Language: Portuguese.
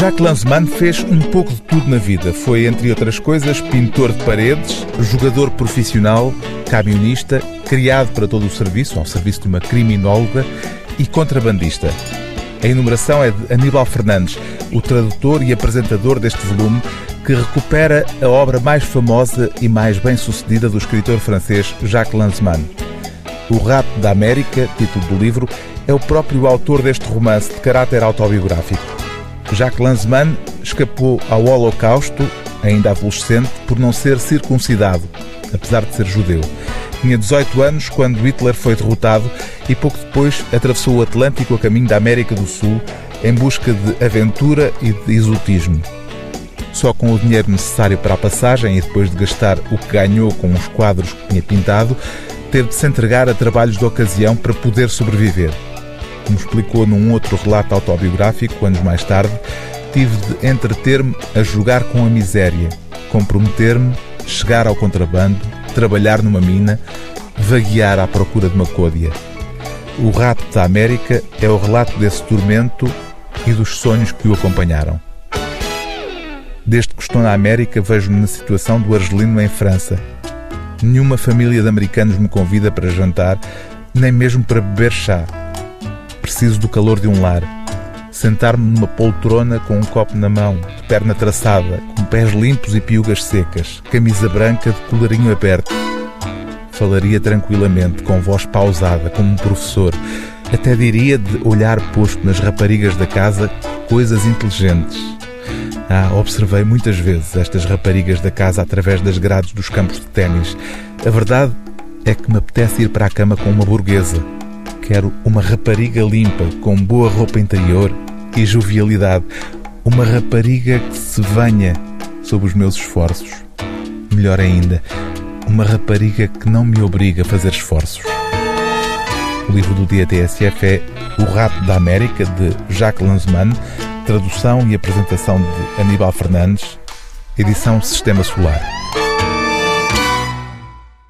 Jacques Lanzmann fez um pouco de tudo na vida. Foi, entre outras coisas, pintor de paredes, jogador profissional, camionista, criado para todo o serviço, ao serviço de uma criminóloga e contrabandista. A enumeração é de Aníbal Fernandes, o tradutor e apresentador deste volume, que recupera a obra mais famosa e mais bem-sucedida do escritor francês Jacques Lanzmann. O Rato da América, título do livro, é o próprio autor deste romance de caráter autobiográfico. Jacques Lanzmann escapou ao Holocausto, ainda adolescente, por não ser circuncidado, apesar de ser judeu. Tinha 18 anos quando Hitler foi derrotado e pouco depois atravessou o Atlântico a caminho da América do Sul em busca de aventura e de exotismo. Só com o dinheiro necessário para a passagem e depois de gastar o que ganhou com os quadros que tinha pintado, teve de se entregar a trabalhos de ocasião para poder sobreviver. Como explicou num outro relato autobiográfico, anos mais tarde, tive de entreter-me a jogar com a miséria, comprometer-me, chegar ao contrabando, trabalhar numa mina, vaguear à procura de uma côdea. O Rato da América é o relato desse tormento e dos sonhos que o acompanharam. Desde que estou na América, vejo-me na situação do argelino em França. Nenhuma família de americanos me convida para jantar, nem mesmo para beber chá. Preciso do calor de um lar. Sentar-me numa poltrona com um copo na mão, de perna traçada, com pés limpos e piugas secas, camisa branca de colarinho aberto. Falaria tranquilamente, com voz pausada, como um professor. Até diria de olhar posto nas raparigas da casa coisas inteligentes ah, observei muitas vezes estas raparigas da casa através das grades dos campos de ténis. A verdade é que me apetece ir para a cama com uma burguesa. Quero uma rapariga limpa, com boa roupa interior e jovialidade. Uma rapariga que se venha sob os meus esforços. Melhor ainda, uma rapariga que não me obriga a fazer esforços. O livro do dia TSF é O Rato da América, de Jacques Lanzmann, tradução e apresentação de Aníbal Fernandes, edição Sistema Solar.